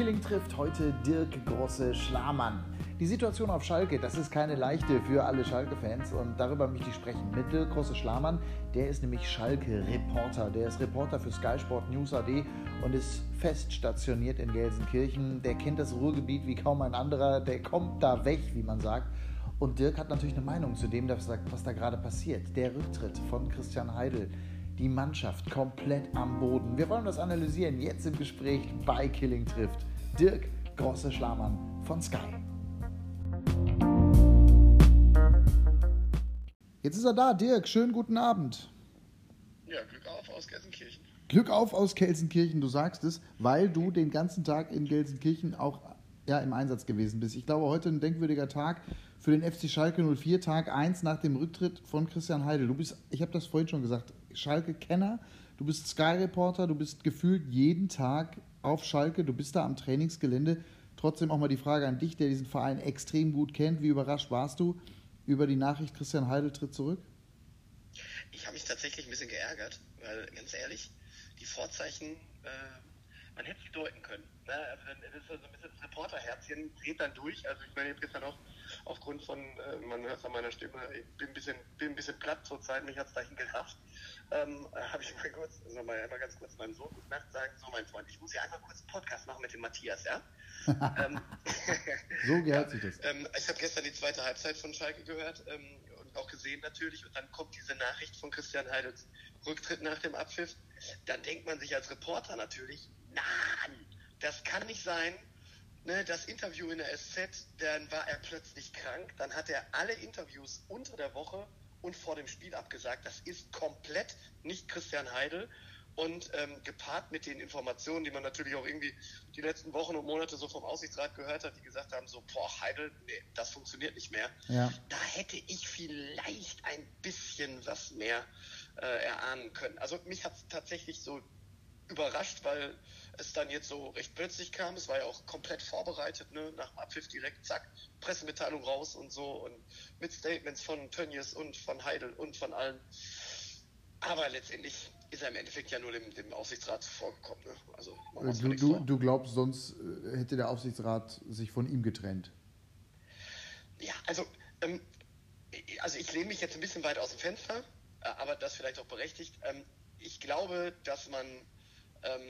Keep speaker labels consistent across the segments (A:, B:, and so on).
A: Killing trifft heute Dirk Grosse-Schlamann. Die Situation auf Schalke, das ist keine leichte für alle Schalke-Fans und darüber möchte ich sprechen mit Dirk Grosse-Schlamann. Der ist nämlich Schalke-Reporter. Der ist Reporter für Sky Sport News AD und ist fest stationiert in Gelsenkirchen. Der kennt das Ruhrgebiet wie kaum ein anderer. Der kommt da weg, wie man sagt. Und Dirk hat natürlich eine Meinung zu dem, was da gerade passiert. Der Rücktritt von Christian Heidel die Mannschaft komplett am Boden. Wir wollen das analysieren jetzt im Gespräch bei Killing trifft. Dirk Grosse-Schlamann von Sky. Jetzt ist er da, Dirk. Schönen guten Abend.
B: Ja, Glück auf aus Gelsenkirchen.
A: Glück auf aus Gelsenkirchen, du sagst es, weil du den ganzen Tag in Gelsenkirchen auch ja, im Einsatz gewesen bist. Ich glaube, heute ein denkwürdiger Tag für den FC Schalke 04, Tag 1 nach dem Rücktritt von Christian Heidel. Du bist, ich habe das vorhin schon gesagt, Schalke-Kenner, du bist Sky-Reporter, du bist gefühlt jeden Tag auf Schalke, du bist da am Trainingsgelände. Trotzdem auch mal die Frage an dich, der diesen Verein extrem gut kennt. Wie überrascht warst du über die Nachricht, Christian Heidel tritt zurück?
B: Ich habe mich tatsächlich ein bisschen geärgert, weil ganz ehrlich, die Vorzeichen, äh, man hätte sie deuten können. Ne? Also das ist so ein bisschen das Reporterherzchen dreht dann durch. Also ich meine, jetzt gestern auch aufgrund von, äh, man hört es an meiner Stimme, ich bin ein bisschen, bin ein bisschen platt zurzeit, mich hat es dahin gerafft ähm, habe ich mal kurz, also mal, mal ganz kurz meinem Sohn gute Nacht sagen, so mein Freund, ich muss ja einmal kurz einen Podcast machen mit dem Matthias, ja? ähm,
A: so gehört sich das.
B: Ähm, ich habe gestern die zweite Halbzeit von Schalke gehört ähm, und auch gesehen natürlich und dann kommt diese Nachricht von Christian Heidels Rücktritt nach dem Abpfiff. Dann denkt man sich als Reporter natürlich, nein, das kann nicht sein. Ne, das Interview in der SZ, dann war er plötzlich krank, dann hat er alle Interviews unter der Woche und vor dem Spiel abgesagt. Das ist komplett nicht Christian Heidel. Und ähm, gepaart mit den Informationen, die man natürlich auch irgendwie die letzten Wochen und Monate so vom Aussichtsrat gehört hat, die gesagt haben, so, boah, Heidel, nee, das funktioniert nicht mehr. Ja. Da hätte ich vielleicht ein bisschen was mehr äh, erahnen können. Also mich hat es tatsächlich so überrascht, weil es dann jetzt so recht plötzlich kam. Es war ja auch komplett vorbereitet, ne? nach dem Abpfiff direkt, zack, Pressemitteilung raus und so und mit Statements von Tönnies und von Heidel und von allen. Aber letztendlich ist er im Endeffekt ja nur dem, dem Aufsichtsrat vorgekommen. Ne?
A: Also, du, du, du, glaubst, sonst äh, hätte der Aufsichtsrat sich von ihm getrennt?
B: Ja, also, ähm, also ich lehne mich jetzt ein bisschen weit aus dem Fenster, äh, aber das vielleicht auch berechtigt. Ähm, ich glaube, dass man ähm,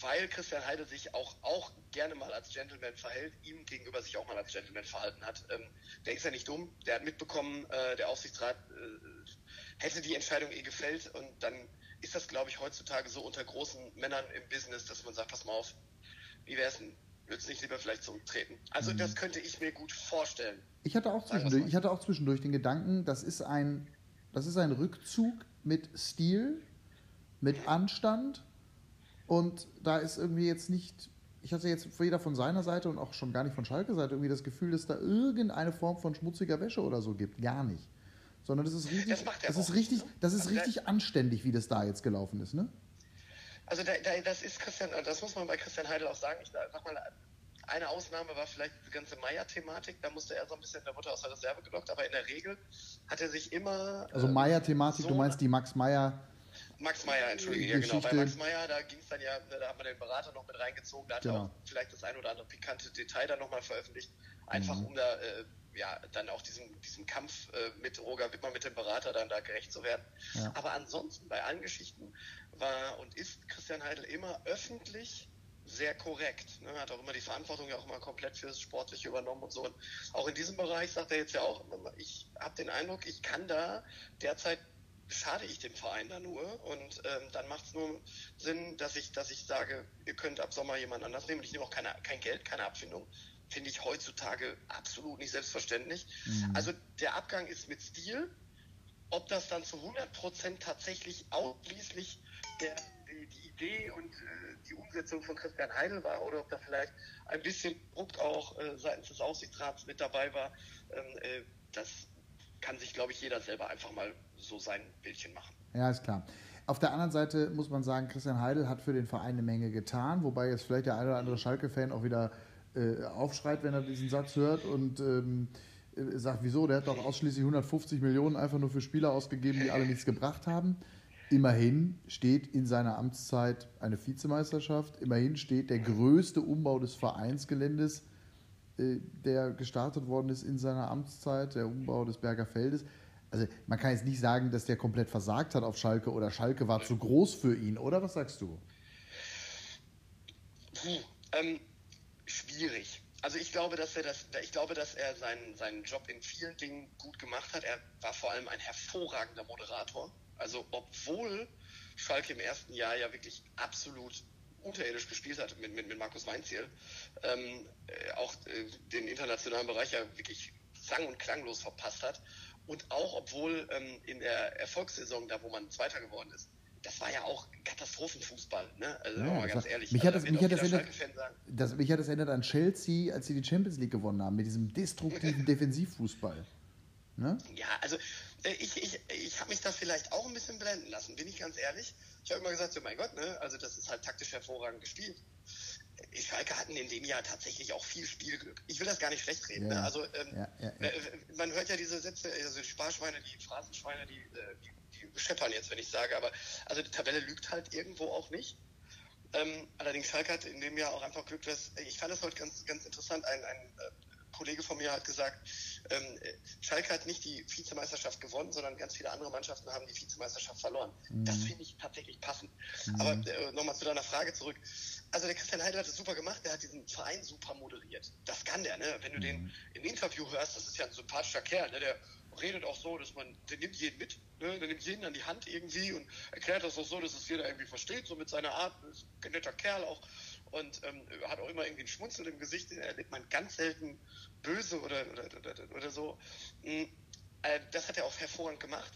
B: weil Christian Heide sich auch, auch gerne mal als Gentleman verhält, ihm gegenüber sich auch mal als Gentleman verhalten hat. Ähm, der ist ja nicht dumm, der hat mitbekommen, äh, der Aufsichtsrat äh, hätte die Entscheidung eh gefällt und dann ist das, glaube ich, heutzutage so unter großen Männern im Business, dass man sagt, pass mal auf, wie wäre es denn? Würdest du nicht lieber vielleicht zurücktreten? Also mhm. das könnte ich mir gut vorstellen.
A: Ich hatte auch zwischendurch, ich hatte auch zwischendurch den Gedanken, das ist ein, das ist ein Rückzug mit Stil, mit Anstand und da ist irgendwie jetzt nicht, ich hatte jetzt weder von seiner Seite und auch schon gar nicht von Schalke Seite irgendwie das Gefühl, dass da irgendeine Form von schmutziger Wäsche oder so gibt. Gar nicht. Sondern das ist richtig, das, das ist richtig, ne? das ist also richtig anständig, wie das da jetzt gelaufen ist, ne?
B: Also da, da, das ist Christian, das muss man bei Christian Heidel auch sagen. Ich sag mal, eine Ausnahme war vielleicht die ganze Meier-Thematik. Da musste er so ein bisschen der Mutter aus der Reserve gelockt, aber in der Regel hat er sich immer.
A: Also Meier-Thematik, so du meinst die Max Meier
B: Max Meyer, entschuldige, ja genau. Bei Max Meyer, da ging es dann ja, da hat man den Berater noch mit reingezogen, da hat genau. er auch vielleicht das ein oder andere pikante Detail dann nochmal veröffentlicht, einfach mhm. um da äh, ja dann auch diesem, diesem Kampf äh, mit Roger Wittmann, mit dem Berater dann da gerecht zu werden. Ja. Aber ansonsten bei allen Geschichten war und ist Christian Heidel immer öffentlich sehr korrekt. Ne? Hat auch immer die Verantwortung ja auch mal komplett fürs Sportliche übernommen und so. Und auch in diesem Bereich sagt er jetzt ja auch, ich habe den Eindruck, ich kann da derzeit schade ich dem Verein da nur und ähm, dann macht es nur Sinn, dass ich, dass ich sage, ihr könnt ab Sommer jemand anders nehmen. Ich nehme auch keine, kein Geld, keine Abfindung. Finde ich heutzutage absolut nicht selbstverständlich. Mhm. Also der Abgang ist mit Stil. Ob das dann zu 100% tatsächlich ausschließlich der, die, die Idee und äh, die Umsetzung von Christian Heidel war oder ob da vielleicht ein bisschen Druck auch äh, seitens des Aufsichtsrats mit dabei war, ähm, äh, das kann sich, glaube ich, jeder selber einfach mal so sein Bildchen machen.
A: Ja, ist klar. Auf der anderen Seite muss man sagen, Christian Heidel hat für den Verein eine Menge getan, wobei jetzt vielleicht der eine oder andere Schalke-Fan auch wieder äh, aufschreit, wenn er diesen Satz hört und ähm, sagt, wieso, der hat doch ausschließlich 150 Millionen einfach nur für Spieler ausgegeben, die alle nichts gebracht haben. Immerhin steht in seiner Amtszeit eine Vizemeisterschaft. Immerhin steht der größte Umbau des Vereinsgeländes, äh, der gestartet worden ist in seiner Amtszeit, der Umbau des Berger Feldes. Also man kann jetzt nicht sagen, dass der komplett versagt hat auf Schalke oder Schalke war zu groß für ihn, oder? Was sagst du?
B: Puh, ähm, schwierig. Also ich glaube, dass er das, ich glaube, dass er seinen, seinen Job in vielen Dingen gut gemacht hat. Er war vor allem ein hervorragender Moderator. Also obwohl Schalke im ersten Jahr ja wirklich absolut unterirdisch gespielt hat mit, mit, mit Markus Weinziel, ähm, äh, auch äh, den internationalen Bereich ja wirklich sang- und klanglos verpasst hat. Und auch obwohl ähm, in der Erfolgssaison, da wo man Zweiter geworden ist, das war ja auch Katastrophenfußball, ne? Also ja, mal ganz ehrlich.
A: Mich hat das, mich hat das, erinnert, das, mich hat das erinnert an Chelsea, als sie die Champions League gewonnen haben, mit diesem destruktiven Defensivfußball. Ne?
B: Ja, also äh, ich, ich, ich habe mich da vielleicht auch ein bisschen blenden lassen, bin ich ganz ehrlich. Ich habe immer gesagt, so mein Gott, ne? Also das ist halt taktisch hervorragend gespielt. Die Schalke hatten in dem Jahr tatsächlich auch viel Spielglück. Ich will das gar nicht schlecht reden. Ne? Ja. Ne? Also ähm, ja, ja, äh, man hört ja diese Sätze, also die Sparschweine, die Phrasenschweine, die, äh, die scheppern jetzt, wenn ich sage, aber also die Tabelle lügt halt irgendwo auch nicht. Ähm, allerdings Schalke hat in dem Jahr auch einfach Glück, dass ich fand das heute ganz, ganz interessant. Ein, ein äh, Kollege von mir hat gesagt, ähm, Schalke hat nicht die Vizemeisterschaft gewonnen, sondern ganz viele andere Mannschaften haben die Vizemeisterschaft verloren. Mhm. Das finde ich tatsächlich passend. Mhm. Aber äh, nochmal zu deiner Frage zurück. Also der Christian Heidel hat es super gemacht, der hat diesen Verein super moderiert. Das kann der, ne? Wenn du mhm. den im Interview hörst, das ist ja ein sympathischer Kerl, ne? der redet auch so, dass man, der nimmt jeden mit, ne? der nimmt jeden an die Hand irgendwie und erklärt das auch so, dass es jeder irgendwie versteht, so mit seiner Art, ist ein netter Kerl auch und ähm, hat auch immer irgendwie ein Schmunzeln im Gesicht, den erlebt man ganz selten böse oder, oder, oder, oder so. Hm, äh, das hat er auch hervorragend gemacht.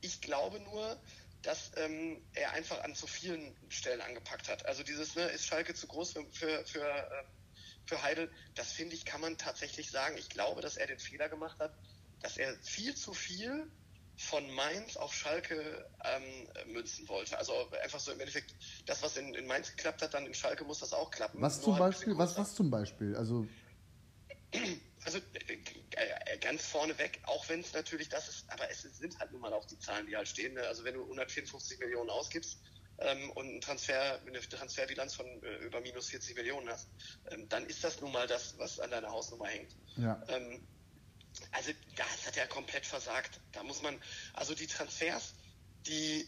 B: Ich glaube nur, dass ähm, er einfach an zu vielen Stellen angepackt hat. Also dieses, ne, ist Schalke zu groß für, für, für, äh, für Heidel, das finde ich, kann man tatsächlich sagen. Ich glaube, dass er den Fehler gemacht hat, dass er viel zu viel von Mainz auf Schalke ähm, münzen wollte. Also einfach so im Endeffekt, das, was in, in, Mainz geklappt hat, dann in Schalke muss das auch klappen.
A: Was zum halt Beispiel? Was, was zum Beispiel? Also,
B: also äh, äh, ganz vorneweg, auch wenn es natürlich das ist, aber es sind halt nun mal auch die Zahlen, die halt stehen. Ne? Also wenn du 154 Millionen ausgibst, ähm, und ein Transfer, eine Transferbilanz von äh, über minus 40 Millionen hast, ähm, dann ist das nun mal das, was an deiner Hausnummer hängt. Ja. Ähm, also das hat er komplett versagt. Da muss man, also die Transfers, die,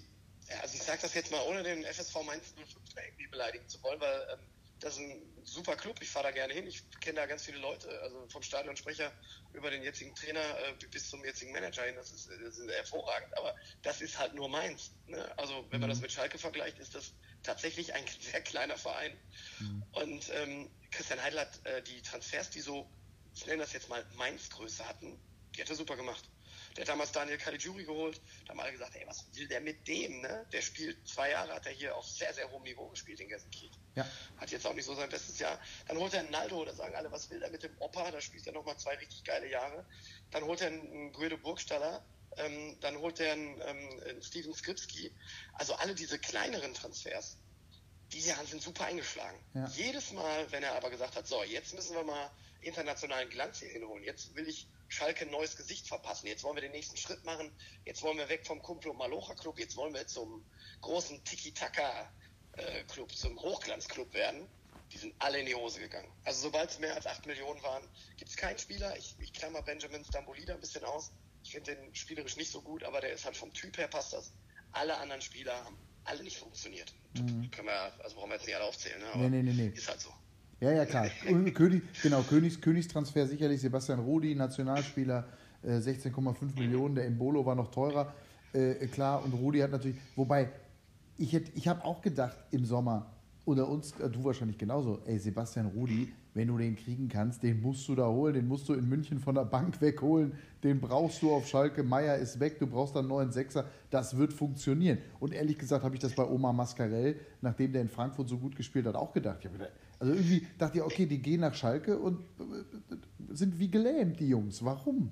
B: also ich sage das jetzt mal, ohne den FSV Mainz 05 irgendwie beleidigen zu wollen, weil ähm, das ist ein super Club, ich fahre da gerne hin, ich kenne da ganz viele Leute, also vom Stadionsprecher über den jetzigen Trainer äh, bis zum jetzigen Manager hin, das ist, das ist hervorragend, aber das ist halt nur Mainz. Ne? Also wenn man das mhm. mit Schalke vergleicht, ist das tatsächlich ein sehr kleiner Verein. Mhm. Und ähm, Christian Heidel hat äh, die Transfers, die so ich nenne das jetzt mal Mainz-Größe hatten, die hat er super gemacht. Der hat damals Daniel Caligiuri geholt, da haben alle gesagt, ey, was will der mit dem, ne? Der spielt, zwei Jahre hat er hier auf sehr, sehr hohem Niveau gespielt in Gelsenkirchen. Ja. Hat jetzt auch nicht so sein bestes Jahr. Dann holt er einen Naldo, da sagen alle, was will der mit dem Opa, da spielt er nochmal zwei richtig geile Jahre. Dann holt er einen Guido Burgstaller, ähm, dann holt er einen, ähm, einen Steven Skripski. Also alle diese kleineren Transfers, die sind super eingeschlagen. Ja. Jedes Mal, wenn er aber gesagt hat, so, jetzt müssen wir mal internationalen Glanz hier hinholen. Jetzt will ich Schalke ein neues Gesicht verpassen. Jetzt wollen wir den nächsten Schritt machen. Jetzt wollen wir weg vom Kumpel und Malocha Club. Jetzt wollen wir zum großen Tiki-Taka Club, zum Hochglanzclub werden. Die sind alle in die Hose gegangen. Also sobald es mehr als 8 Millionen waren, gibt es keinen Spieler. Ich, ich klammer Benjamin Stambolida ein bisschen aus. Ich finde den spielerisch nicht so gut, aber der ist halt vom Typ her passt das. Alle anderen Spieler haben alle nicht funktioniert. Mhm. Können wir, also brauchen wir jetzt nicht alle aufzählen, ne? aber
A: nee, nee, nee,
B: ist halt so.
A: Ja, ja, klar. König, genau, Königs, Königstransfer sicherlich Sebastian Rudi, Nationalspieler, äh, 16,5 Millionen. Der Embolo war noch teurer, äh, klar. Und Rudi hat natürlich, wobei, ich, ich habe auch gedacht im Sommer, oder uns, äh, du wahrscheinlich genauso, ey, Sebastian Rudi, wenn du den kriegen kannst, den musst du da holen, den musst du in München von der Bank wegholen, den brauchst du auf Schalke, Meier ist weg, du brauchst einen neuen Sechser, das wird funktionieren. Und ehrlich gesagt habe ich das bei Omar Mascarell, nachdem der in Frankfurt so gut gespielt hat, auch gedacht. Also irgendwie dachte ich, okay, die gehen nach Schalke und äh, sind wie gelähmt, die Jungs. Warum?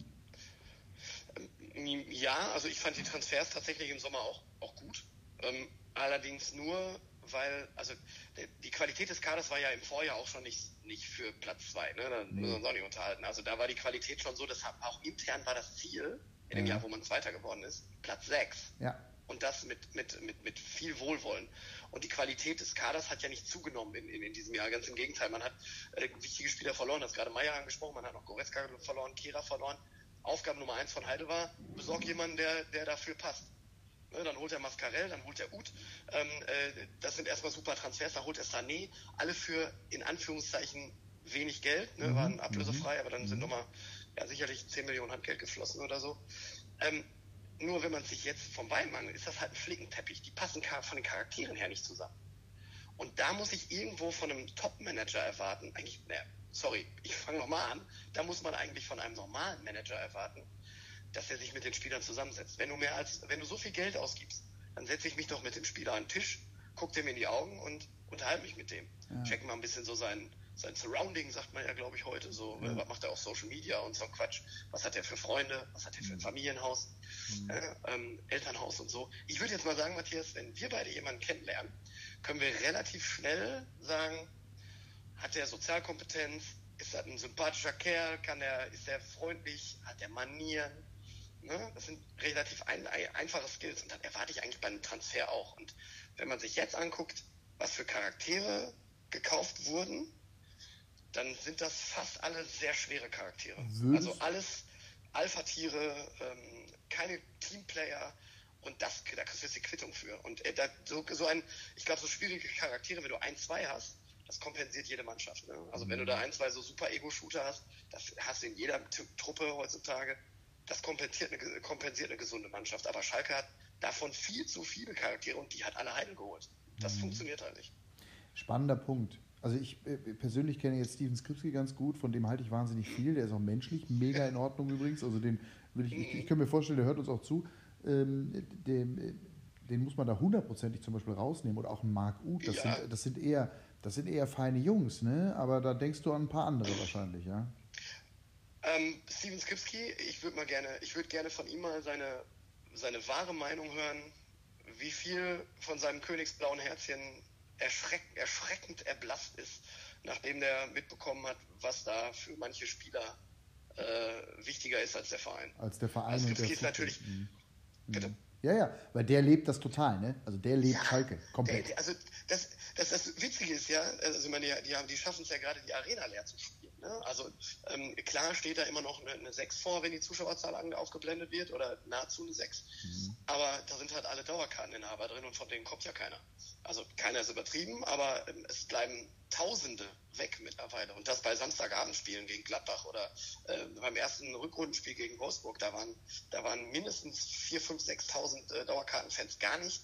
B: Ja, also ich fand die Transfers tatsächlich im Sommer auch, auch gut. Ähm, allerdings nur, weil, also die Qualität des Kaders war ja im Vorjahr auch schon nicht, nicht für Platz zwei, ne? Da nee. müssen wir uns auch nicht unterhalten. Also da war die Qualität schon so, dass auch intern war das Ziel, in dem ja. Jahr, wo man Zweiter geworden ist, Platz sechs. Ja. Und das mit, mit, mit, mit viel Wohlwollen. Und die Qualität des Kaders hat ja nicht zugenommen in, in, in diesem Jahr. Ganz im Gegenteil. Man hat äh, wichtige Spieler verloren. Das gerade Meier angesprochen. Man hat noch Goretzka verloren, Kira verloren. Aufgabe Nummer eins von Heide war, besorg jemanden, der, der dafür passt. Ne, dann holt er Mascarell, dann holt er Ut. Ähm, äh, das sind erstmal super Transfers. Dann holt er Sané. Alle für, in Anführungszeichen, wenig Geld. Ne, mhm. waren ablösefrei, aber dann sind mhm. nochmal ja, sicherlich 10 Millionen Handgeld geflossen oder so. Ähm, nur wenn man sich jetzt vom Weinmann, ist das halt ein Flickenteppich. Die passen von den Charakteren her nicht zusammen. Und da muss ich irgendwo von einem Top-Manager erwarten, eigentlich, ne, sorry, ich fange nochmal an, da muss man eigentlich von einem normalen Manager erwarten, dass er sich mit den Spielern zusammensetzt. Wenn du mehr als, wenn du so viel Geld ausgibst, dann setze ich mich doch mit dem Spieler an den Tisch, guck dem in die Augen und unterhalte mich mit dem. Ja. Check mal ein bisschen so sein, sein Surrounding, sagt man ja, glaube ich, heute. So, ja. was macht er auf Social Media und so Quatsch? Was hat er für Freunde? Was hat er für ein mhm. Familienhaus? Mhm. Äh, ähm, Elternhaus und so. Ich würde jetzt mal sagen, Matthias, wenn wir beide jemanden kennenlernen, können wir relativ schnell sagen, hat er Sozialkompetenz? Ist er ein sympathischer Kerl? Kann er, ist er freundlich? Hat er Manieren? Ne? Das sind relativ ein, ein, einfache Skills und dann erwarte ich eigentlich beim Transfer auch. Und wenn man sich jetzt anguckt, was für Charaktere gekauft wurden, dann sind das fast alle sehr schwere Charaktere. Also alles Alpha-Tiere, ähm, keine Teamplayer und das, da kriegst du jetzt die Quittung für. Und äh, da, so, so ein, ich glaube, so schwierige Charaktere, wenn du ein, zwei hast, das kompensiert jede Mannschaft. Ne? Also wenn du da ein, zwei so super Ego-Shooter hast, das hast du in jeder Truppe heutzutage, das kompensiert eine, kompensiert eine gesunde Mannschaft. Aber Schalke hat davon viel zu viele Charaktere und die hat alle Heidel geholt. Das mhm. funktioniert halt nicht.
A: Spannender Punkt. Also ich äh, persönlich kenne jetzt Steven Skripski ganz gut, von dem halte ich wahnsinnig viel. Der ist auch menschlich mega in Ordnung übrigens. Also den will ich, ich, ich kann mir vorstellen, der hört uns auch zu. Ähm, dem, äh, den muss man da hundertprozentig zum Beispiel rausnehmen. Oder auch Marc Uth. Das, ja. sind, das sind eher das sind eher feine Jungs, ne? Aber da denkst du an ein paar andere wahrscheinlich, ja?
B: Ähm, Steven Skipski, ich würde mal gerne, ich würde gerne von ihm mal seine, seine wahre Meinung hören, wie viel von seinem königsblauen Herzchen erschreck, erschreckend erblasst ist, nachdem der mitbekommen hat, was da für manche Spieler äh, wichtiger ist als der Verein.
A: Als der Verein.
B: Also Skipski ist natürlich. Mhm.
A: Bitte. Mhm. Ja, ja, weil der lebt das total, ne? Also der lebt ja, Schalke komplett.
B: Der, also das, das, das Witzige ist ja, also ich meine, die, die, die schaffen es ja gerade, die Arena leer zu spielen. Ne? Also ähm, klar steht da immer noch eine, eine 6 vor, wenn die Zuschauerzahl aufgeblendet wird oder nahezu eine 6. Mhm. Aber da sind halt alle Dauerkarteninhaber drin und von denen kommt ja keiner. Also keiner ist übertrieben, aber ähm, es bleiben Tausende weg mittlerweile. Und das bei Samstagabendspielen gegen Gladbach oder äh, beim ersten Rückrundenspiel gegen Wolfsburg, da waren, da waren mindestens 4.000, 5.000, 6.000 äh, Dauerkartenfans gar nicht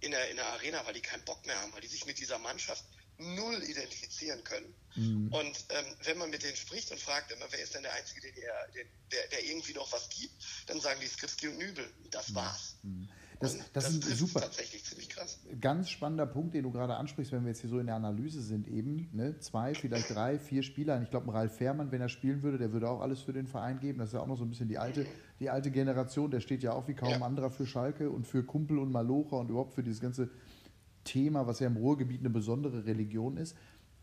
B: in der, in der Arena, weil die keinen Bock mehr haben, weil die sich mit dieser Mannschaft null identifizieren können. Mhm. Und ähm, wenn man mit denen spricht und fragt immer, wer ist denn der Einzige, der, der, der irgendwie noch was gibt, dann sagen die Skripski und Nübel. Das mhm. war's. Mhm.
A: Das, das, das, ist super. tatsächlich ziemlich krass. Ganz spannender Punkt, den du gerade ansprichst, wenn wir jetzt hier so in der Analyse sind, eben ne, zwei, vielleicht drei, vier Spieler. Ich glaube, Ralf Fährmann, wenn er spielen würde, der würde auch alles für den Verein geben. Das ist ja auch noch so ein bisschen die alte, die alte Generation. Der steht ja auch wie kaum ja. anderer für Schalke und für Kumpel und Malocha und überhaupt für dieses ganze Thema, was ja im Ruhrgebiet eine besondere Religion ist.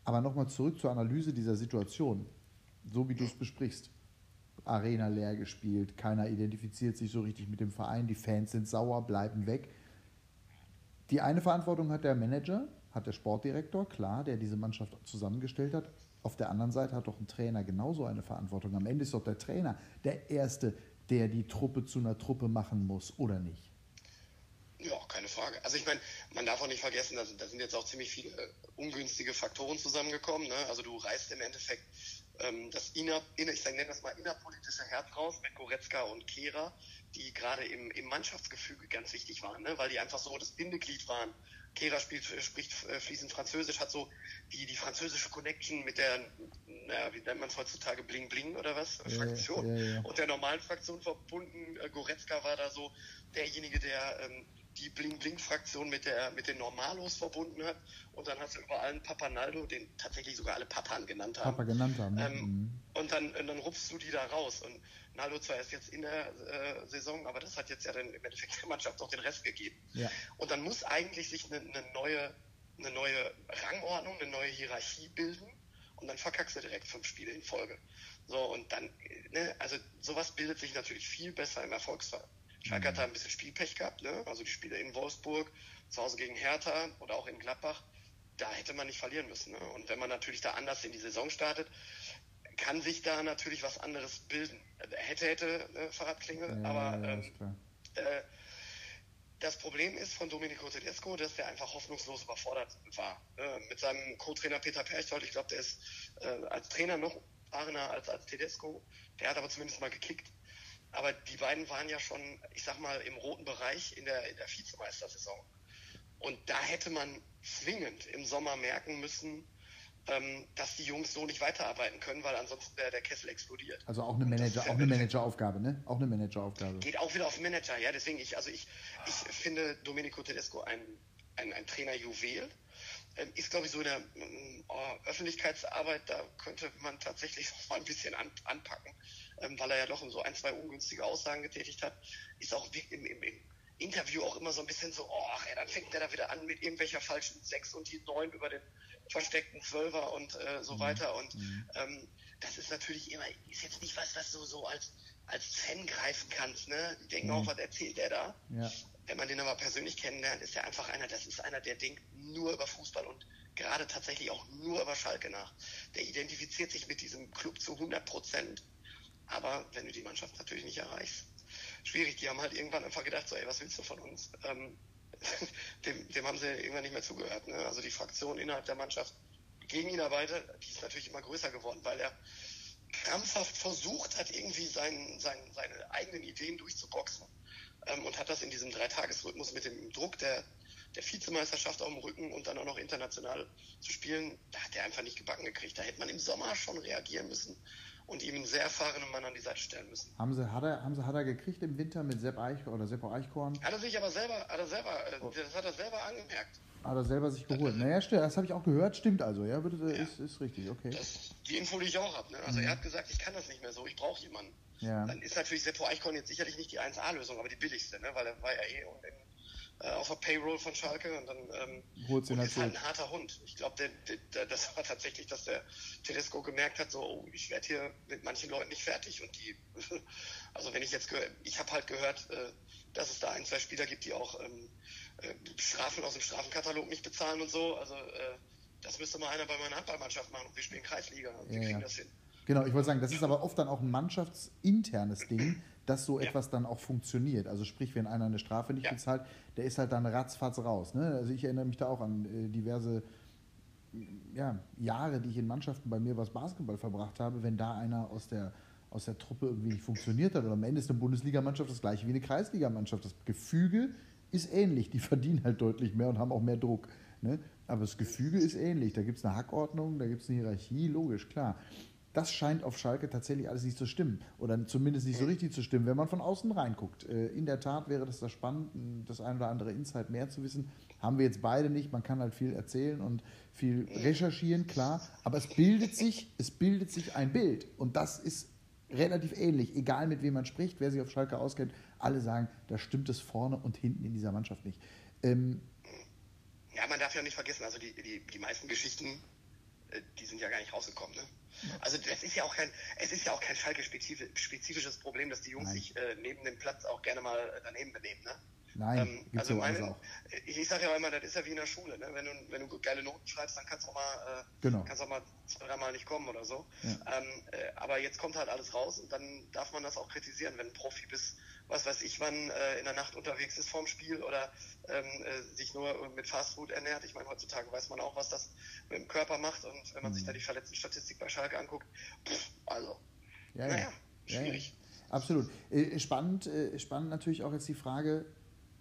A: Aber nochmal zurück zur Analyse dieser Situation, so wie du es besprichst. Arena leer gespielt, keiner identifiziert sich so richtig mit dem Verein, die Fans sind sauer, bleiben weg. Die eine Verantwortung hat der Manager, hat der Sportdirektor, klar, der diese Mannschaft zusammengestellt hat. Auf der anderen Seite hat doch ein Trainer genauso eine Verantwortung. Am Ende ist doch der Trainer der Erste, der die Truppe zu einer Truppe machen muss, oder nicht?
B: Ja, keine Frage. Also ich meine, man darf auch nicht vergessen, da sind jetzt auch ziemlich viele ungünstige Faktoren zusammengekommen. Ne? Also du reißt im Endeffekt ähm, das inner, inner, ich nenne das mal innerpolitische Herz raus mit Goretzka und Kehra, die gerade im, im Mannschaftsgefüge ganz wichtig waren, ne? weil die einfach so das Bindeglied waren. Kehra spielt, spricht äh, fließend Französisch, hat so die, die französische Connection mit der, naja, wie nennt man es heutzutage, Bling Bling oder was? Ja, Fraktion. Ja, ja. Und der normalen Fraktion verbunden. Äh, Goretzka war da so derjenige, der ähm, die Bling-Bling-Fraktion mit, der, mit den Normalos verbunden hat. Und dann hast du überall einen Papa Naldo, den tatsächlich sogar alle Papan genannt haben.
A: Papa genannt haben.
B: Ähm, mhm. Und dann, und dann rupfst du die da raus. Und Naldo zwar erst jetzt in der äh, Saison, aber das hat jetzt ja dann im Endeffekt der Mannschaft auch den Rest gegeben. Ja. Und dann muss eigentlich sich eine, eine, neue, eine neue Rangordnung, eine neue Hierarchie bilden. Und dann verkackst du direkt fünf Spiele in Folge. So, und dann, ne, also sowas bildet sich natürlich viel besser im Erfolgsfall Schalke hat da ein bisschen Spielpech gehabt, ne? also die Spiele in Wolfsburg, zu Hause gegen Hertha oder auch in Gladbach, da hätte man nicht verlieren müssen. Ne? Und wenn man natürlich da anders in die Saison startet, kann sich da natürlich was anderes bilden. Hätte, hätte, ne, Fahrradklinge, ja, aber ähm, äh, das Problem ist von Domenico Tedesco, dass der einfach hoffnungslos überfordert war. Äh, mit seinem Co-Trainer Peter Perchtold, ich glaube, der ist äh, als Trainer noch erfahrener als, als Tedesco. Der hat aber zumindest mal gekickt. Aber die beiden waren ja schon, ich sag mal, im roten Bereich in der, in der Vizemeistersaison. Und da hätte man zwingend im Sommer merken müssen, ähm, dass die Jungs so nicht weiterarbeiten können, weil ansonsten der, der Kessel explodiert.
A: Also auch eine Manager, auch eine Manageraufgabe, ne? Auch eine Manageraufgabe.
B: Geht auch wieder auf Manager, ja. Deswegen ich, also ich, ich finde Domenico Tedesco ein, ein, ein Trainer-Juwel. Ähm, ist, glaube ich, so in der oh, Öffentlichkeitsarbeit, da könnte man tatsächlich noch mal ein bisschen an, anpacken, ähm, weil er ja doch so ein, zwei ungünstige Aussagen getätigt hat. Ist auch im, im, im Interview auch immer so ein bisschen so, oh, ey, dann fängt der da wieder an mit irgendwelcher falschen Sechs und die Neun über den versteckten Zwölfer und äh, so mhm. weiter. Und mhm. ähm, das ist natürlich immer, ist jetzt nicht was, was du so als, als Fan greifen kannst. Ne? Die denken mhm. auch, was erzählt der da? Ja. Wenn man den aber persönlich kennenlernt, ist er einfach einer, das ist einer, der denkt nur über Fußball und gerade tatsächlich auch nur über Schalke nach. Der identifiziert sich mit diesem Club zu 100 Prozent. Aber wenn du die Mannschaft natürlich nicht erreichst, schwierig. Die haben halt irgendwann einfach gedacht, so, ey, was willst du von uns? Ähm, dem, dem, haben sie irgendwann nicht mehr zugehört. Ne? Also die Fraktion innerhalb der Mannschaft gegen ihn arbeitet, die ist natürlich immer größer geworden, weil er krampfhaft versucht hat, irgendwie sein, sein, seine eigenen Ideen durchzuboxen ähm, und hat das in diesem Dreitagesrhythmus mit dem Druck der, der Vizemeisterschaft auf dem Rücken und dann auch noch international zu spielen, da hat er einfach nicht gebacken gekriegt. Da hätte man im Sommer schon reagieren müssen und ihm einen sehr erfahrenen Mann an die Seite stellen müssen.
A: Haben sie, hat er, haben sie, hat er gekriegt im Winter mit Sepp Eich oder Seppo Eichkorn?
B: Hat er sich aber selber, hat er selber, äh, oh. das hat er selber angemerkt.
A: Hat er selber sich geholt. Naja, stimmt, das habe ich auch gehört, stimmt also, ja, bitte, ja. Ist, ist richtig, okay.
B: Das, die Info, die ich auch habe. Ne? Also mhm. er hat gesagt, ich kann das nicht mehr so, ich brauche jemanden. Ja. Dann ist natürlich Seppo Eichkorn jetzt sicherlich nicht die 1A-Lösung, aber die billigste, ne? weil er war ja eh in, äh, auf der Payroll von Schalke und dann ähm,
A: Holt's
B: und ist halt ein harter Hund. Ich glaube, das war tatsächlich, dass der Tedesco gemerkt hat, so, oh, ich werde hier mit manchen Leuten nicht fertig und die, also wenn ich jetzt ich habe halt gehört, äh, dass es da ein, zwei Spieler gibt, die auch ähm, äh, Strafen aus dem Strafenkatalog nicht bezahlen und so, also äh, das müsste mal einer bei meiner Handballmannschaft machen und wir spielen Kreisliga und wir ja, kriegen ja. das hin.
A: Genau, ich wollte sagen, das ist aber oft dann auch ein mannschaftsinternes Ding, dass so ja. etwas dann auch funktioniert. Also sprich, wenn einer eine Strafe nicht ja. bezahlt, der ist halt dann ratzfatz raus. Ne? Also ich erinnere mich da auch an äh, diverse ja, Jahre, die ich in Mannschaften bei mir was Basketball verbracht habe, wenn da einer aus der aus der Truppe irgendwie nicht funktioniert hat. Und am Ende ist eine Bundesligamannschaft das gleiche wie eine Kreisligamannschaft. Das Gefüge ist ähnlich. Die verdienen halt deutlich mehr und haben auch mehr Druck. Ne? Aber das Gefüge ist ähnlich. Da gibt es eine Hackordnung, da gibt es eine Hierarchie, logisch, klar. Das scheint auf Schalke tatsächlich alles nicht zu stimmen. Oder zumindest nicht so richtig zu stimmen, wenn man von außen reinguckt. Äh, in der Tat wäre das da spannend, das ein oder andere Insight mehr zu wissen. Haben wir jetzt beide nicht. Man kann halt viel erzählen und viel recherchieren, klar. Aber es bildet sich, es bildet sich ein Bild. Und das ist relativ ähnlich. Egal mit wem man spricht, wer sich auf Schalke auskennt, alle sagen, da stimmt es vorne und hinten in dieser Mannschaft nicht. Ähm,
B: ja, man darf ja nicht vergessen, also die, die, die meisten Geschichten, die sind ja gar nicht rausgekommen. Ne? Also das ist ja auch kein, es ist ja auch kein Schalke-spezifisches Problem, dass die Jungs Nein. sich äh, neben dem Platz auch gerne mal daneben benehmen. Ne?
A: Nein, ähm, also meine,
B: ich, ich sage ja immer, das ist ja wie in der Schule. Ne? Wenn, du, wenn du geile Noten schreibst, dann kannst du auch mal, äh,
A: genau.
B: kannst auch mal zwei, dreimal nicht kommen oder so. Ja. Ähm, äh, aber jetzt kommt halt alles raus und dann darf man das auch kritisieren, wenn ein Profi bis, was weiß ich, wann äh, in der Nacht unterwegs ist vorm Spiel oder ähm, äh, sich nur mit Fastfood ernährt. Ich meine, heutzutage weiß man auch, was das mit dem Körper macht und wenn man mhm. sich da die Verletztenstatistik bei Schalke anguckt, pff, also,
A: ja, naja, ja. schwierig. Ja, Absolut. Äh, spannend, äh, spannend natürlich auch jetzt die Frage,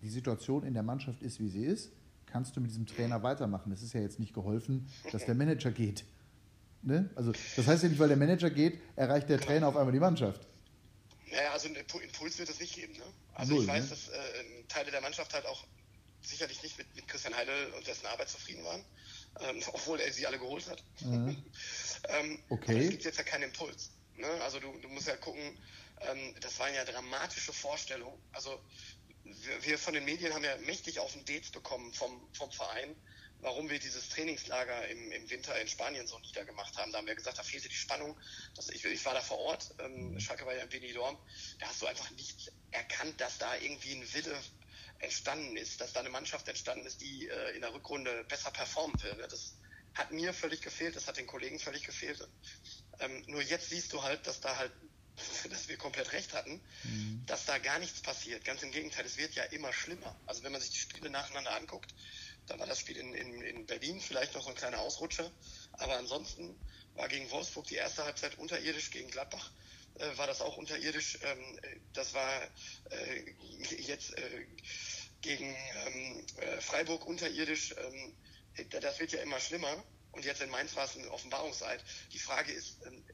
A: die Situation in der Mannschaft ist, wie sie ist, kannst du mit diesem Trainer weitermachen. Es ist ja jetzt nicht geholfen, dass der Manager geht. Ne? Also das heißt ja nicht, weil der Manager geht, erreicht der Trainer auf einmal die Mannschaft.
B: Naja, also einen Impuls wird es nicht geben. Ne? Also Null, ich weiß, ne? dass äh, Teile der Mannschaft halt auch sicherlich nicht mit, mit Christian Heidel und dessen Arbeit zufrieden waren, ähm, obwohl er sie alle geholt hat.
A: Mhm.
B: ähm,
A: okay.
B: es gibt jetzt ja keinen Impuls. Ne? Also du, du musst ja gucken, ähm, das waren ja dramatische Vorstellungen. Also wir, wir, von den Medien haben ja mächtig auf den Dates bekommen vom, vom Verein, warum wir dieses Trainingslager im, im Winter in Spanien so niedergemacht haben. Da haben wir gesagt, da fehlte die Spannung. Das, ich, ich, war da vor Ort, ähm, Schalke war ja in Benidorm, da hast du einfach nicht erkannt, dass da irgendwie ein Wille entstanden ist, dass da eine Mannschaft entstanden ist, die äh, in der Rückrunde besser performen will. Das hat mir völlig gefehlt, das hat den Kollegen völlig gefehlt. Ähm, nur jetzt siehst du halt, dass da halt, dass wir komplett recht hatten, mhm. dass da gar nichts passiert. Ganz im Gegenteil, es wird ja immer schlimmer. Also wenn man sich die Spiele nacheinander anguckt, da war das Spiel in, in, in Berlin vielleicht noch so ein kleiner Ausrutscher. Aber ansonsten war gegen Wolfsburg die erste Halbzeit unterirdisch, gegen Gladbach äh, war das auch unterirdisch. Ähm, das war äh, jetzt äh, gegen ähm, äh, Freiburg unterirdisch. Ähm, das wird ja immer schlimmer. Und jetzt in Mainz war es ein Offenbarungseid. Die Frage ist, ähm,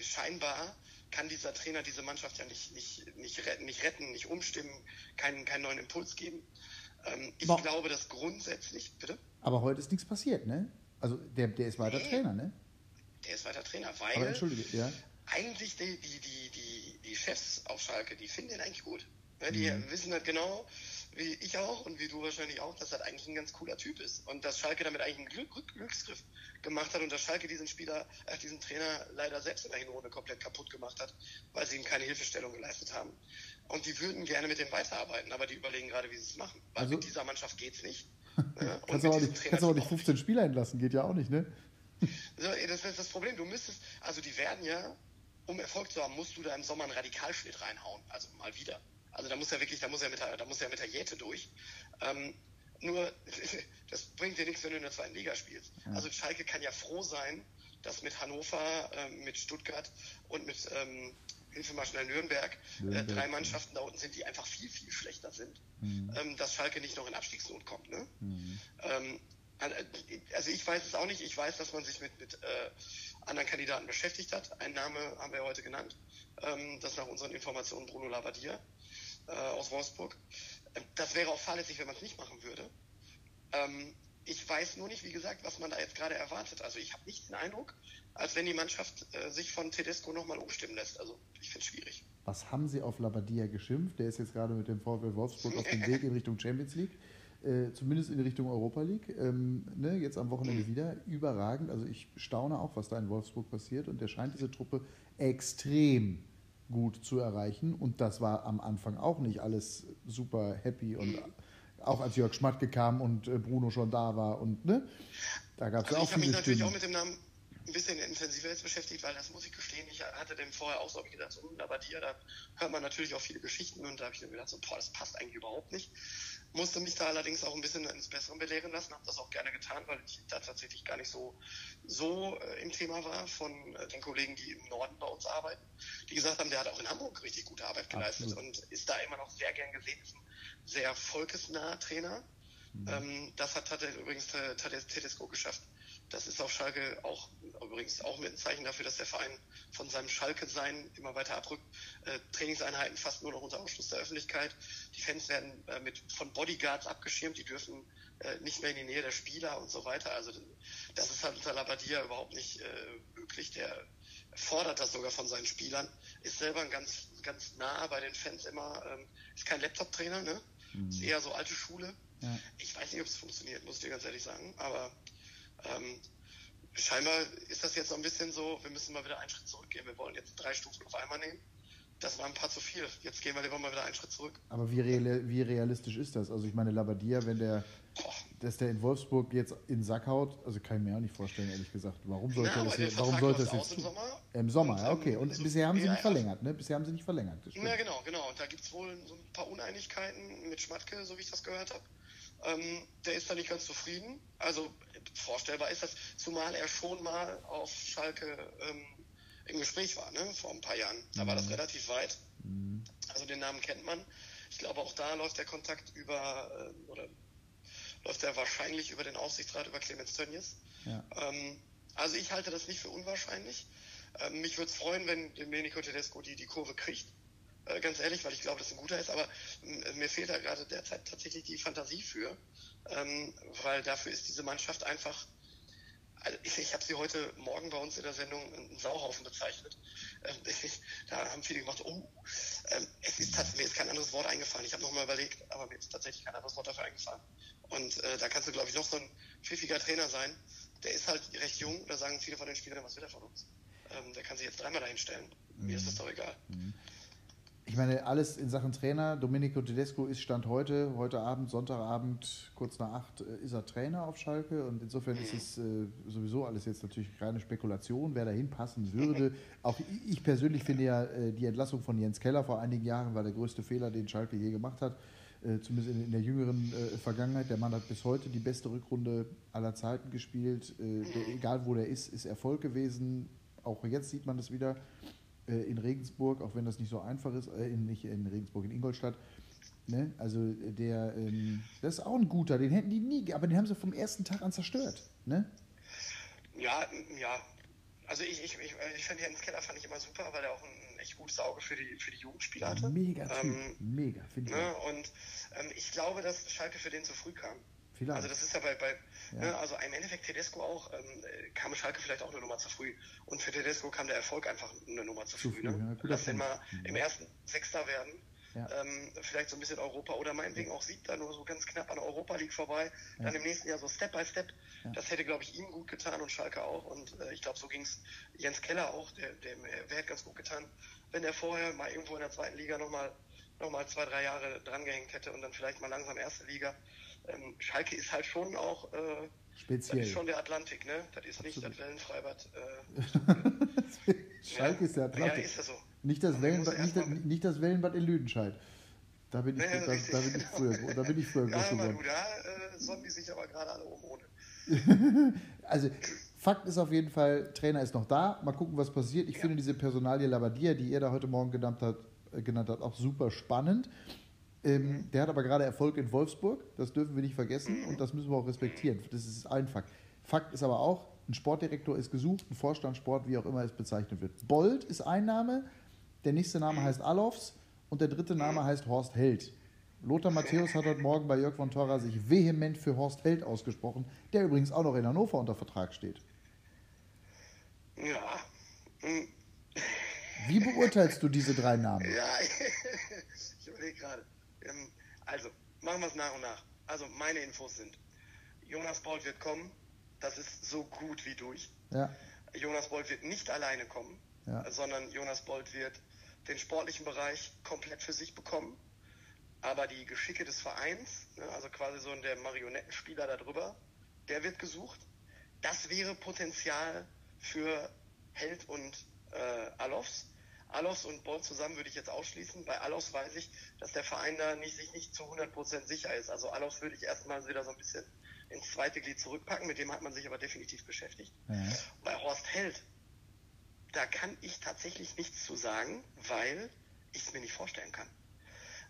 B: scheinbar kann dieser Trainer diese Mannschaft ja nicht, nicht, nicht, retten, nicht retten, nicht umstimmen, keinen, keinen neuen Impuls geben. Ähm, ich glaube, dass grundsätzlich, bitte?
A: Aber heute ist nichts passiert, ne? Also der, der ist weiter nee, Trainer, ne?
B: Der ist weiter Trainer, weil Aber entschuldige, ja. eigentlich die, die, die, die, die Chefs auf Schalke, die finden den eigentlich gut. Ne? Die mhm. wissen halt genau, wie ich auch und wie du wahrscheinlich auch, dass er eigentlich ein ganz cooler Typ ist. Und dass Schalke damit eigentlich einen Glück, Glücksgriff gemacht hat und dass Schalke diesen Spieler, äh, diesen Trainer leider selbst in der Hinrunde komplett kaputt gemacht hat, weil sie ihm keine Hilfestellung geleistet haben. Und die würden gerne mit dem weiterarbeiten, aber die überlegen gerade, wie sie es machen. Weil also, mit dieser Mannschaft geht es nicht.
A: ja, kannst du aber nicht, kannst aber nicht 15 Spieler entlassen, geht ja auch nicht, ne?
B: so, das ist das Problem. Du müsstest, also die werden ja, um Erfolg zu haben, musst du da im Sommer einen Radikalschnitt reinhauen. Also mal wieder. Also da muss er wirklich, da muss er mit der, da muss er mit der Jete durch. Ähm, nur, das bringt dir nichts, wenn du in der zweiten Liga spielst. Ja. Also Schalke kann ja froh sein, dass mit Hannover, äh, mit Stuttgart und mit ähm, Mal schnell Nürnberg, äh, Nürnberg äh, drei Mannschaften da unten sind, die einfach viel, viel schlechter sind, mhm. ähm, dass Schalke nicht noch in Abstiegsnot kommt. Ne? Mhm. Ähm, also ich weiß es auch nicht. Ich weiß, dass man sich mit, mit äh, anderen Kandidaten beschäftigt hat. Ein Name haben wir heute genannt. Ähm, das nach unseren Informationen Bruno Labbadia äh, aus Wolfsburg. Ähm, das wäre auch fahrlässig, wenn man es nicht machen würde. Ähm, ich weiß nur nicht, wie gesagt, was man da jetzt gerade erwartet. Also ich habe nicht den Eindruck, als wenn die Mannschaft äh, sich von Tedesco nochmal umstimmen lässt. Also ich finde es schwierig.
A: Was haben Sie auf Labadia geschimpft? Der ist jetzt gerade mit dem VfL Wolfsburg auf dem Weg in Richtung Champions League. Äh, zumindest in Richtung Europa League. Ähm, ne, jetzt am Wochenende mhm. wieder. Überragend. Also ich staune auch, was da in Wolfsburg passiert. Und der scheint diese Truppe extrem gut zu erreichen. Und das war am Anfang auch nicht alles super happy und auch als Jörg Schmatke kam und äh, Bruno schon da war und ne, da gab es also auch viele Ich habe mich natürlich
B: auch mit dem Namen ein bisschen intensiver jetzt beschäftigt, weil das muss ich gestehen, ich hatte dem vorher auch so gedacht, so, aber dir, da hört man natürlich auch viele Geschichten und da habe ich mir gedacht, so, boah, das passt eigentlich überhaupt nicht. Musste mich da allerdings auch ein bisschen ins Besseren belehren lassen, habe das auch gerne getan, weil ich da tatsächlich gar nicht so, so äh, im Thema war von äh, den Kollegen, die im Norden bei uns arbeiten, die gesagt haben, der hat auch in Hamburg richtig gute Arbeit geleistet Absolut. und ist da immer noch sehr gern gesehen, ist ein sehr volkesnaher Trainer. Mhm. Ähm, das hat, hat er übrigens Tedesco geschafft. Das ist auf Schalke auch übrigens auch mit ein Zeichen dafür, dass der Verein von seinem Schalke-Sein immer weiter abrückt. Äh, Trainingseinheiten fast nur noch unter Ausschluss der Öffentlichkeit. Die Fans werden äh, mit, von Bodyguards abgeschirmt, die dürfen äh, nicht mehr in die Nähe der Spieler und so weiter. Also das ist halt unter Labadia überhaupt nicht äh, möglich. Der fordert das sogar von seinen Spielern, ist selber ganz, ganz nah bei den Fans immer, ähm, ist kein Laptop-Trainer, ne? Mhm. Ist eher so alte Schule. Ja. Ich weiß nicht, ob es funktioniert, muss ich dir ganz ehrlich sagen, aber ähm, scheinbar ist das jetzt so ein bisschen so, wir müssen mal wieder einen Schritt zurückgehen. Wir wollen jetzt drei Stufen auf einmal nehmen. Das war ein paar zu viel. Jetzt gehen wir lieber mal wieder einen Schritt zurück.
A: Aber wie, real, wie realistisch ist das? Also ich meine, Labadia, wenn der, Boah. dass der in Wolfsburg jetzt in Sack haut, also kann ich mir auch nicht vorstellen, ehrlich gesagt. Warum sollte Na, das, hier, warum sollte das jetzt... Im Sommer. Im Sommer, ja, okay. Und also, bisher haben sie ja, nicht verlängert, ne? Bisher haben sie nicht verlängert.
B: Ja, genau, genau. Und da gibt es wohl so ein paar Uneinigkeiten mit Schmatke, so wie ich das gehört habe. Ähm, der ist da nicht ganz zufrieden. Also vorstellbar ist das, zumal er schon mal auf Schalke ähm, im Gespräch war, ne, vor ein paar Jahren. Da mhm. war das mhm. relativ weit. Mhm. Also den Namen kennt man. Ich glaube, auch da läuft der Kontakt über, äh, oder läuft er wahrscheinlich über den Aufsichtsrat, über Clemens Tönnies. Ja. Ähm, also ich halte das nicht für unwahrscheinlich. Ähm, mich würde es freuen, wenn Domenico Tedesco die, die Kurve kriegt. Äh, ganz ehrlich, weil ich glaube, dass ein guter ist, aber äh, mir fehlt da gerade derzeit tatsächlich die Fantasie für, ähm, weil dafür ist diese Mannschaft einfach also ich, ich habe sie heute Morgen bei uns in der Sendung einen Sauhaufen bezeichnet. Ähm, ich, da haben viele gemacht, oh, ähm, es ist mir ist kein anderes Wort eingefallen. Ich habe nochmal überlegt, aber mir ist tatsächlich kein anderes Wort dafür eingefallen. Und äh, da kannst du, glaube ich, noch so ein pfiffiger Trainer sein. Der ist halt recht jung, da sagen viele von den Spielern, was will er von uns? Ähm, der kann sich jetzt dreimal dahin stellen. Mhm. Mir ist das doch egal. Mhm
A: ich meine, alles in Sachen Trainer. Domenico Tedesco ist Stand heute, heute Abend, Sonntagabend, kurz nach acht, äh, ist er Trainer auf Schalke. Und insofern ist es äh, sowieso alles jetzt natürlich reine Spekulation, wer dahin passen würde. Auch ich persönlich finde ja, äh, die Entlassung von Jens Keller vor einigen Jahren war der größte Fehler, den Schalke je gemacht hat. Äh, zumindest in, in, der jüngeren äh, Vergangenheit. Der Mann hat bis heute die beste Rückrunde aller Zeiten gespielt. Äh, der, egal wo der ist, ist Erfolg gewesen. Auch jetzt sieht man das wieder. Äh, in Regensburg, auch wenn das nicht so einfach ist, äh, in, nicht in Regensburg, in Ingolstadt. Ne? Also der, ähm, das ist auch ein guter, den hätten die nie, aber den haben sie vom ersten Tag an zerstört. Ne?
B: Ja, ja. Also ich, ich, ich, ich fand Jens Keller fand ich immer super, weil er auch ein echt gutes Auge für die, für die Jugendspieler hatte.
A: Mega, ähm, mega,
B: finde ich. Ne? Und ähm, ich glaube, dass Schalke für den zu früh kam. Vielleicht. Also das ist ja bei, bei ja. Ne, also im Endeffekt Tedesco auch, ähm, kam Schalke vielleicht auch eine Nummer zu früh. Und für Tedesco kam der Erfolg einfach eine Nummer zu, zu früh. früh ne? ja, Lass den mal mhm. im ersten Sechster werden. Ja. Ähm, vielleicht so ein bisschen Europa oder meinetwegen auch Siebter, nur so ganz knapp an Europa League vorbei. Dann im nächsten Jahr so Step by Step. Das hätte, glaube ich, ihm gut getan und Schalke auch. Und äh, ich glaube, so ging es Jens Keller auch, der, der hätte ganz gut getan, wenn er vorher mal irgendwo in der zweiten Liga nochmal noch mal zwei, drei Jahre drangehängt hätte und dann vielleicht mal langsam erste Liga ähm, Schalke ist halt schon auch äh,
A: speziell.
B: Das ist schon der Atlantik, ne? Das ist Absolut. nicht das Wellenfreibad.
A: Äh, Schalke ja. ist der Atlantik. Ja, ist das so. Nicht das, Wellenbad, nicht, das, nicht das Wellenbad in Lüdenscheid. Da bin ich, nee, da, da, bin ich früher, da bin ich früher
B: groß geworden. Da äh, sonnen die sich aber gerade alle um
A: ohne. also, Fakt ist auf jeden Fall, Trainer ist noch da. Mal gucken, was passiert. Ich ja. finde diese Personalie Labadia, die ihr da heute Morgen genannt habt, äh, genannt hat, auch super spannend. Ähm, der hat aber gerade Erfolg in Wolfsburg, das dürfen wir nicht vergessen und das müssen wir auch respektieren. Das ist ein Fakt. Fakt ist aber auch, ein Sportdirektor ist gesucht, ein Vorstandssport, wie auch immer es bezeichnet wird. Bold ist ein Name, der nächste Name heißt Alofs und der dritte Name heißt Horst Held. Lothar Matthäus hat heute Morgen bei Jörg von Torra sich vehement für Horst Held ausgesprochen, der übrigens auch noch in Hannover unter Vertrag steht.
B: Ja.
A: Wie beurteilst du diese drei Namen?
B: Ja, ich überlege gerade. Ähm, also, machen wir es nach und nach. Also, meine Infos sind, Jonas Bolt wird kommen, das ist so gut wie durch.
A: Ja.
B: Jonas Bolt wird nicht alleine kommen, ja. sondern Jonas Bolt wird den sportlichen Bereich komplett für sich bekommen. Aber die Geschicke des Vereins, ne, also quasi so der Marionettenspieler darüber, der wird gesucht. Das wäre Potenzial für Held und äh, Alofs. Alos und Boll zusammen würde ich jetzt ausschließen. Bei Alos weiß ich, dass der Verein da nicht, sich nicht zu 100% sicher ist. Also Alos würde ich erstmal wieder so ein bisschen ins zweite Glied zurückpacken. Mit dem hat man sich aber definitiv beschäftigt. Mhm. Bei Horst Held, da kann ich tatsächlich nichts zu sagen, weil ich es mir nicht vorstellen kann.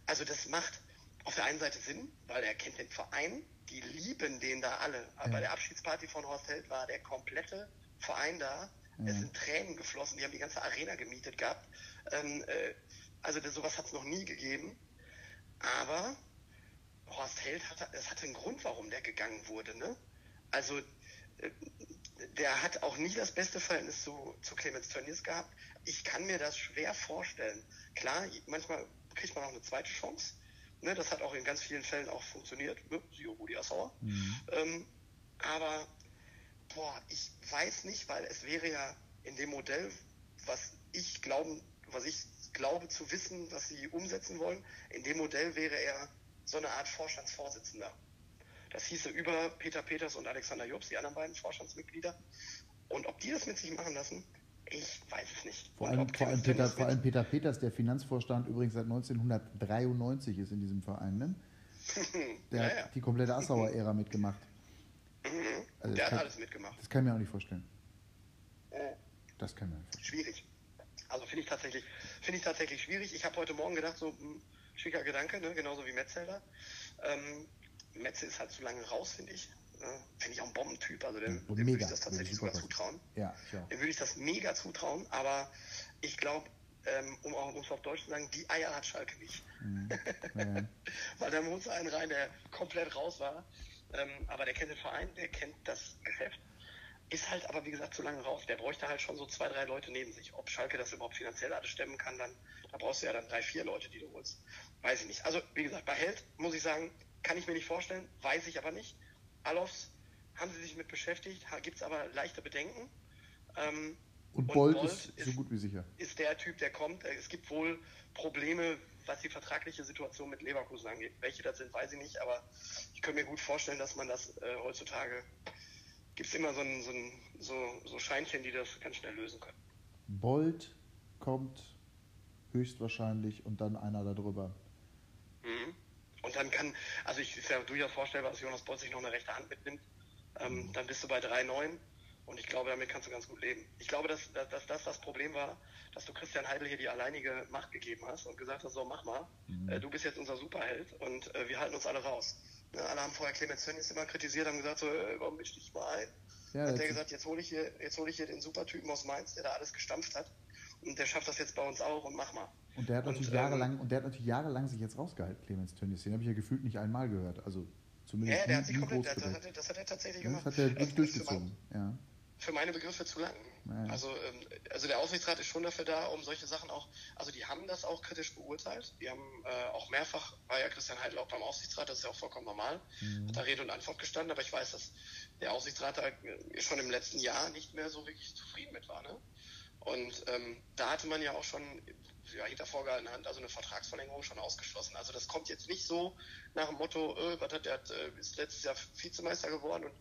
B: Also das macht auf der einen Seite Sinn, weil er kennt den Verein, die lieben den da alle. Aber mhm. bei der Abschiedsparty von Horst Held war der komplette Verein da Mhm. Es sind Tränen geflossen, die haben die ganze Arena gemietet gehabt. Ähm, äh, also sowas hat es noch nie gegeben. Aber Horst Held hatte, es hatte einen Grund, warum der gegangen wurde. Ne? Also äh, der hat auch nie das beste Verhältnis zu, zu Clemens Tönnies gehabt. Ich kann mir das schwer vorstellen. Klar, manchmal kriegt man auch eine zweite Chance. Ne, das hat auch in ganz vielen Fällen auch funktioniert. Ne? Siehe Rudi Assauer. Mhm. Ähm, aber boah, ich weiß nicht, weil es wäre ja in dem Modell, was ich glauben, was ich glaube zu wissen, was sie umsetzen wollen, in dem Modell wäre er so eine Art Vorstandsvorsitzender. Das hieße über Peter Peters und Alexander Jobs, die anderen beiden Vorstandsmitglieder. Und ob die das mit sich machen lassen, ich weiß es nicht.
A: Vor allem, vor allem, Peter, vor allem, Peter, Peters, der Finanzvorstand übrigens seit 1993 ist in diesem Verein. Ne? Der ja, ja. hat die komplette Assauer-Ära mitgemacht.
B: Mhm. Also der hat alles mitgemacht.
A: Das kann ich mir auch nicht vorstellen. Oh. Das kann man
B: Schwierig. Also finde ich tatsächlich, finde ich tatsächlich schwierig. Ich habe heute Morgen gedacht, so ein hm, schicker Gedanke, ne? genauso wie Metzelder. Ähm, Metze ist halt zu lange raus, finde ich. Ne? Finde ich auch ein Bombentyp. Also dem, dem würde ich das tatsächlich sogar zutrauen.
A: Ja,
B: ja. Dem würde ich das mega zutrauen, aber ich glaube, ähm, um auch uns auf Deutsch zu sagen, die Eier hat Schalke nicht. Mhm. Ja. Weil da muss ein rein, der komplett raus war. Ähm, aber der kennt den Verein, der kennt das Geschäft. ist halt aber, wie gesagt, zu lange raus. Der bräuchte halt schon so zwei, drei Leute neben sich. Ob Schalke das überhaupt finanziell alles stemmen kann, dann da brauchst du ja dann drei, vier Leute, die du holst. Weiß ich nicht. Also, wie gesagt, bei Held muss ich sagen, kann ich mir nicht vorstellen, weiß ich aber nicht. Alofs haben sie sich mit beschäftigt, gibt es aber leichte Bedenken.
A: Ähm, und, Bolt, Bolt ist, ist so gut wie sicher.
B: Ist der Typ, der kommt. Es gibt wohl Probleme, was die vertragliche Situation mit Leverkusen angeht. Welche das sind, weiß ich nicht, aber ich könnte mir gut vorstellen, dass man das äh, heutzutage gibt es immer so, ein, so, ein, so, so Scheinchen, die das ganz schnell lösen können.
A: Bolt kommt höchstwahrscheinlich und dann einer darüber.
B: Mhm. Und dann kann, also ich ist ja durchaus vorstellbar, dass Jonas Bolt sich noch eine rechte Hand mitnimmt. Ähm. Dann bist du bei 3,9 und ich glaube, damit kannst du ganz gut leben. Ich glaube, dass, dass, das das Problem war, dass du Christian Heidel hier die alleinige Macht gegeben hast und gesagt hast, so mach mal, mhm. äh, du bist jetzt unser Superheld und äh, wir halten uns alle raus. Ne, alle haben vorher Clemens Tönnies immer kritisiert, haben gesagt, so, äh, warum misch dich mal ein? Ja, hat der gesagt, jetzt hole ich hier, jetzt hole ich hier den Supertypen aus Mainz, der da alles gestampft hat. Und der schafft das jetzt bei uns auch und mach mal.
A: Und der hat natürlich, und, jahrelang, ähm, und der hat natürlich jahrelang sich jetzt rausgehalten, Clemens Tönnies. Den habe ich ja gefühlt nicht einmal gehört. Also zumindest.
B: Ja, der hat sich komplett, das hat, das hat, er tatsächlich
A: ja,
B: gemacht.
A: Das hat er also, durchgezogen, ja
B: für meine Begriffe zu lang. Naja. Also, ähm, also der Aufsichtsrat ist schon dafür da, um solche Sachen auch, also die haben das auch kritisch beurteilt. Die haben äh, auch mehrfach, war ja Christian Heidel auch beim Aufsichtsrat, das ist ja auch vollkommen normal, mhm. hat da Rede und Antwort gestanden, aber ich weiß, dass der Aufsichtsrat da schon im letzten Jahr nicht mehr so wirklich zufrieden mit war. Ne? Und ähm, da hatte man ja auch schon ja, hinter vorgehaltener Hand also eine Vertragsverlängerung schon ausgeschlossen. Also das kommt jetzt nicht so nach dem Motto, äh, was hat der hat, äh, ist letztes Jahr Vizemeister geworden und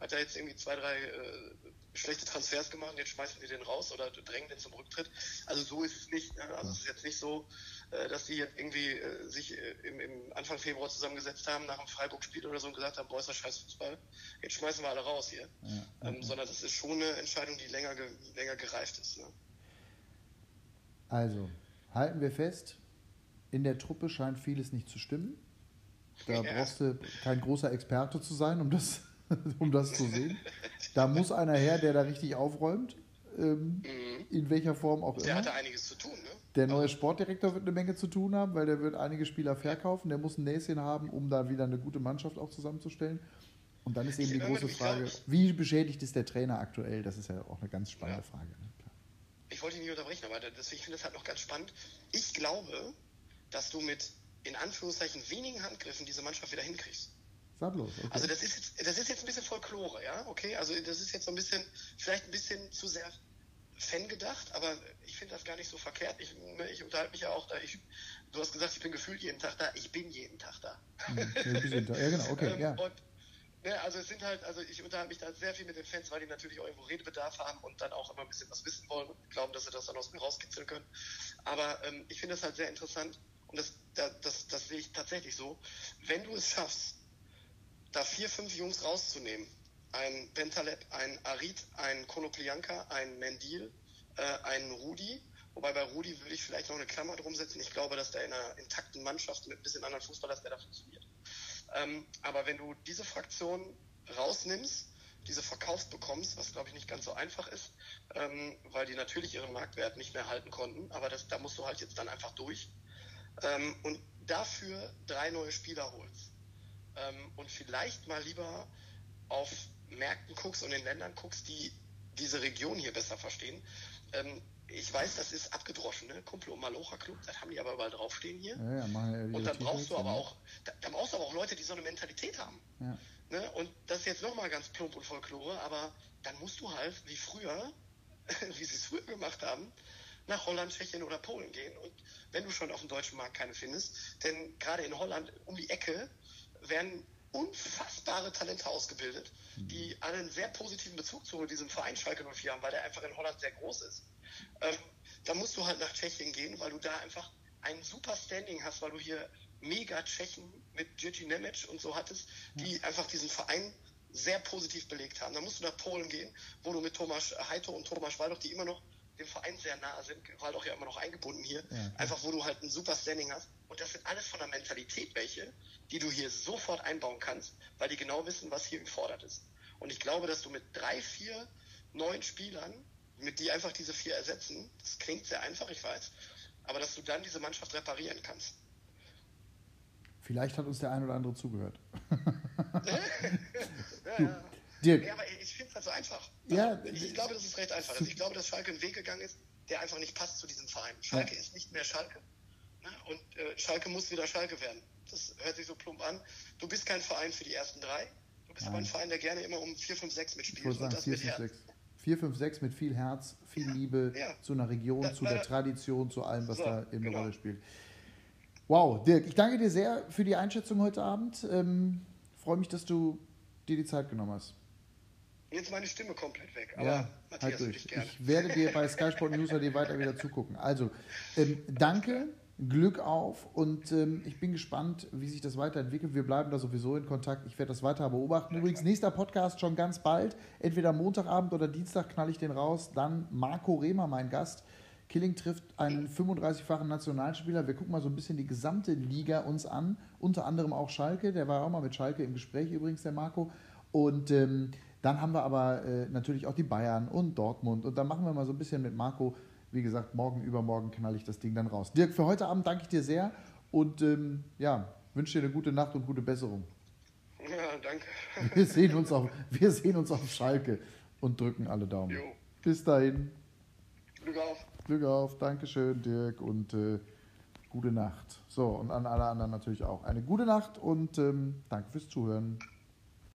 B: hat er jetzt irgendwie zwei, drei äh, schlechte Transfers gemacht und jetzt schmeißen die den raus oder drängen den zum Rücktritt. Also so ist es nicht. Ne? Also es ist jetzt nicht so, äh, dass die jetzt irgendwie äh, sich äh, im, im, Anfang Februar zusammengesetzt haben nach einem Freiburg-Spiel oder so und gesagt haben, boah, ist das scheiß Fußball, jetzt schmeißen wir alle raus hier. Ja, ähm, Sondern das ist schon eine Entscheidung, die länger, länger gereift ist. Ne?
A: Also, halten wir fest, in der Truppe scheint vieles nicht zu stimmen. Da ja. brauchst du kein großer Experte zu sein, um das um das zu sehen. Da muss einer her, der da richtig aufräumt. Ähm, mhm. In welcher Form auch
B: der
A: immer.
B: Der hatte einiges zu tun, ne?
A: Der neue Sportdirektor wird eine Menge zu tun haben, weil der wird einige Spieler verkaufen. Der muss ein Näschen haben, um da wieder eine gute Mannschaft auch zusammenzustellen. Und dann ist eben die große Frage, wie beschädigt ist der Trainer aktuell? Das ist ja auch eine ganz spannende ja. Frage. Ne?
B: Ich wollte ihn nicht unterbrechen, aber deswegen finde ich das halt noch ganz spannend. Ich glaube, dass du mit in Anführungszeichen wenigen Handgriffen diese Mannschaft wieder hinkriegst.
A: Farblos, okay.
B: Also das ist, jetzt, das ist jetzt ein bisschen Folklore, ja, okay? Also das ist jetzt so ein bisschen, vielleicht ein bisschen zu sehr Fan gedacht, aber ich finde das gar nicht so verkehrt. Ich, ne, ich unterhalte mich ja auch da. Ich, du hast gesagt, ich bin gefühlt jeden Tag da. Ich bin jeden Tag da.
A: Mhm. Ja, genau, okay, ähm, ja.
B: Und, ne, also es sind halt, also ich unterhalte mich da sehr viel mit den Fans, weil die natürlich auch irgendwo Redebedarf haben und dann auch immer ein bisschen was wissen wollen und glauben, dass sie das dann aus mir rauskitzeln können. Aber ähm, ich finde das halt sehr interessant und das, das, das, das sehe ich tatsächlich so. Wenn du es schaffst, da vier, fünf Jungs rauszunehmen, ein Bentaleb, ein Arid, ein Konoplianka, ein Mendil, äh, ein Rudi, wobei bei Rudi würde ich vielleicht noch eine Klammer drum setzen. Ich glaube, dass der in einer intakten Mannschaft mit ein bisschen anderen Fußball, dass der da funktioniert. Ähm, aber wenn du diese Fraktion rausnimmst, diese verkauft bekommst, was glaube ich nicht ganz so einfach ist, ähm, weil die natürlich ihren Marktwert nicht mehr halten konnten, aber das, da musst du halt jetzt dann einfach durch ähm, und dafür drei neue Spieler holst ähm, und vielleicht mal lieber auf Märkten guckst und in Ländern guckst, die diese Region hier besser verstehen. Ähm, ich weiß, das ist abgedroschen, ne? Kumpel und Malocha Club, das haben die aber überall draufstehen hier. Ja, ja, und dann brauchst du aber auch, dann brauchst du aber auch Leute, die so eine Mentalität haben. Ja. Ne? Und das ist jetzt nochmal ganz plump und Folklore, aber dann musst du halt, wie früher, wie sie es früher gemacht haben, nach Holland, Tschechien oder Polen gehen. Und wenn du schon auf dem deutschen Markt keine findest, denn gerade in Holland um die Ecke werden unfassbare Talente ausgebildet, die alle einen sehr positiven Bezug zu diesem Verein Schalke 04 haben, weil der einfach in Holland sehr groß ist. Ähm, da musst du halt nach Tschechien gehen, weil du da einfach ein super Standing hast, weil du hier mega Tschechen mit Gigi Nemec und so hattest, die einfach diesen Verein sehr positiv belegt haben. Da musst du nach Polen gehen, wo du mit Thomas Heito und Thomas Waldoch, die immer noch dem Verein sehr nahe sind, Waldoch ja immer noch eingebunden hier, ja. einfach wo du halt ein super Standing hast. Und das sind alles von der Mentalität welche, die du hier sofort einbauen kannst, weil die genau wissen, was hier gefordert ist. Und ich glaube, dass du mit drei, vier neuen Spielern, mit die einfach diese vier ersetzen, das klingt sehr einfach, ich weiß, aber dass du dann diese Mannschaft reparieren kannst.
A: Vielleicht hat uns der ein oder andere zugehört.
B: ja, ja. Dirk. Ja, aber ich finde es halt so einfach. ja, ich, glaube, das ist recht einfach. Also ich glaube, dass Schalke einen Weg gegangen ist, der einfach nicht passt zu diesem Verein. Schalke ja. ist nicht mehr Schalke. Ne? Und äh, Schalke muss wieder Schalke werden. Das hört sich so plump an. Du bist kein Verein für die ersten drei. Du bist Nein. aber ein Verein, der gerne immer um 4, 5, 6 mitspielt. Ich
A: sagen, und das 4, 5, 6. 4, 5, 6 mit viel Herz, viel ja, Liebe ja. zu einer Region, da, zu der Tradition, zu allem, was so, da eben genau. eine Rolle spielt. Wow, Dirk, ich danke dir sehr für die Einschätzung heute Abend. Ähm, Freue mich, dass du dir die Zeit genommen hast.
B: Jetzt meine Stimme komplett weg, aber ja, Matthias,
A: halt ich, ich werde dir bei Sky Sport News dir weiter wieder zugucken. Also, ähm, danke Glück auf und ähm, ich bin gespannt, wie sich das weiterentwickelt. Wir bleiben da sowieso in Kontakt. Ich werde das weiter beobachten. Übrigens, nächster Podcast schon ganz bald. Entweder Montagabend oder Dienstag knall ich den raus. Dann Marco Rehmer, mein Gast. Killing trifft einen 35-fachen Nationalspieler. Wir gucken mal so ein bisschen die gesamte Liga uns an. Unter anderem auch Schalke. Der war auch mal mit Schalke im Gespräch übrigens, der Marco. Und ähm, dann haben wir aber äh, natürlich auch die Bayern und Dortmund. Und dann machen wir mal so ein bisschen mit Marco wie gesagt, morgen, übermorgen knall ich das Ding dann raus. Dirk, für heute Abend danke ich dir sehr und ähm, ja, wünsche dir eine gute Nacht und gute Besserung.
B: Ja, danke.
A: Wir sehen uns auf, wir sehen uns auf Schalke und drücken alle Daumen. Jo. Bis dahin.
B: Glück auf.
A: Glück auf. Dankeschön, Dirk, und äh, gute Nacht. So, und an alle anderen natürlich auch. Eine gute Nacht und ähm, danke fürs Zuhören.